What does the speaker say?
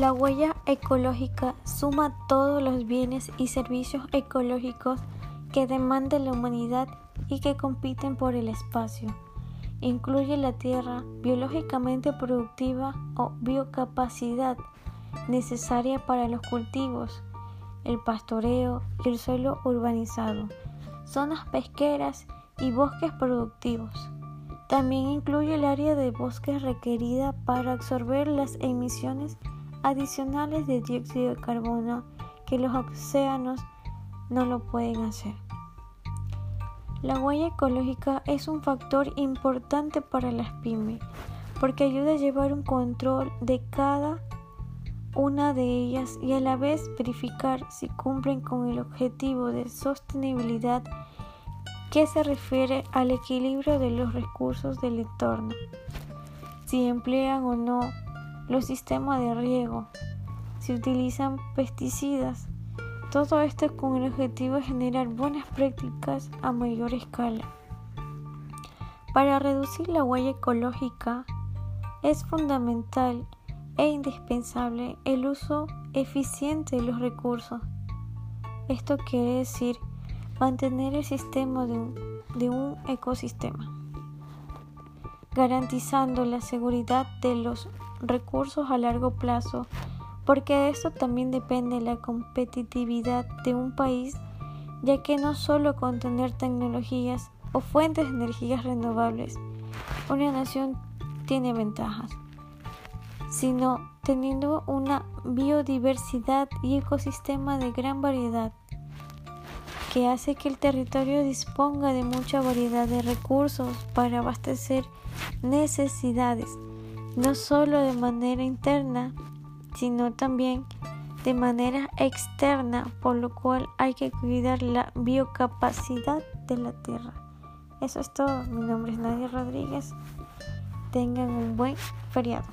La huella ecológica suma todos los bienes y servicios ecológicos que demanda la humanidad y que compiten por el espacio. Incluye la tierra biológicamente productiva o biocapacidad necesaria para los cultivos, el pastoreo y el suelo urbanizado, zonas pesqueras y bosques productivos. También incluye el área de bosques requerida para absorber las emisiones adicionales de dióxido de carbono que los océanos no lo pueden hacer. La huella ecológica es un factor importante para las pymes porque ayuda a llevar un control de cada una de ellas y a la vez verificar si cumplen con el objetivo de sostenibilidad que se refiere al equilibrio de los recursos del entorno, si emplean o no los sistemas de riego, si utilizan pesticidas. Todo esto con el objetivo de generar buenas prácticas a mayor escala. Para reducir la huella ecológica es fundamental e indispensable el uso eficiente de los recursos. Esto quiere decir mantener el sistema de un, de un ecosistema garantizando la seguridad de los recursos a largo plazo, porque de esto también depende la competitividad de un país, ya que no solo con tener tecnologías o fuentes de energías renovables, una nación tiene ventajas, sino teniendo una biodiversidad y ecosistema de gran variedad que hace que el territorio disponga de mucha variedad de recursos para abastecer necesidades, no solo de manera interna, sino también de manera externa, por lo cual hay que cuidar la biocapacidad de la tierra. Eso es todo. Mi nombre es Nadia Rodríguez. Tengan un buen feriado.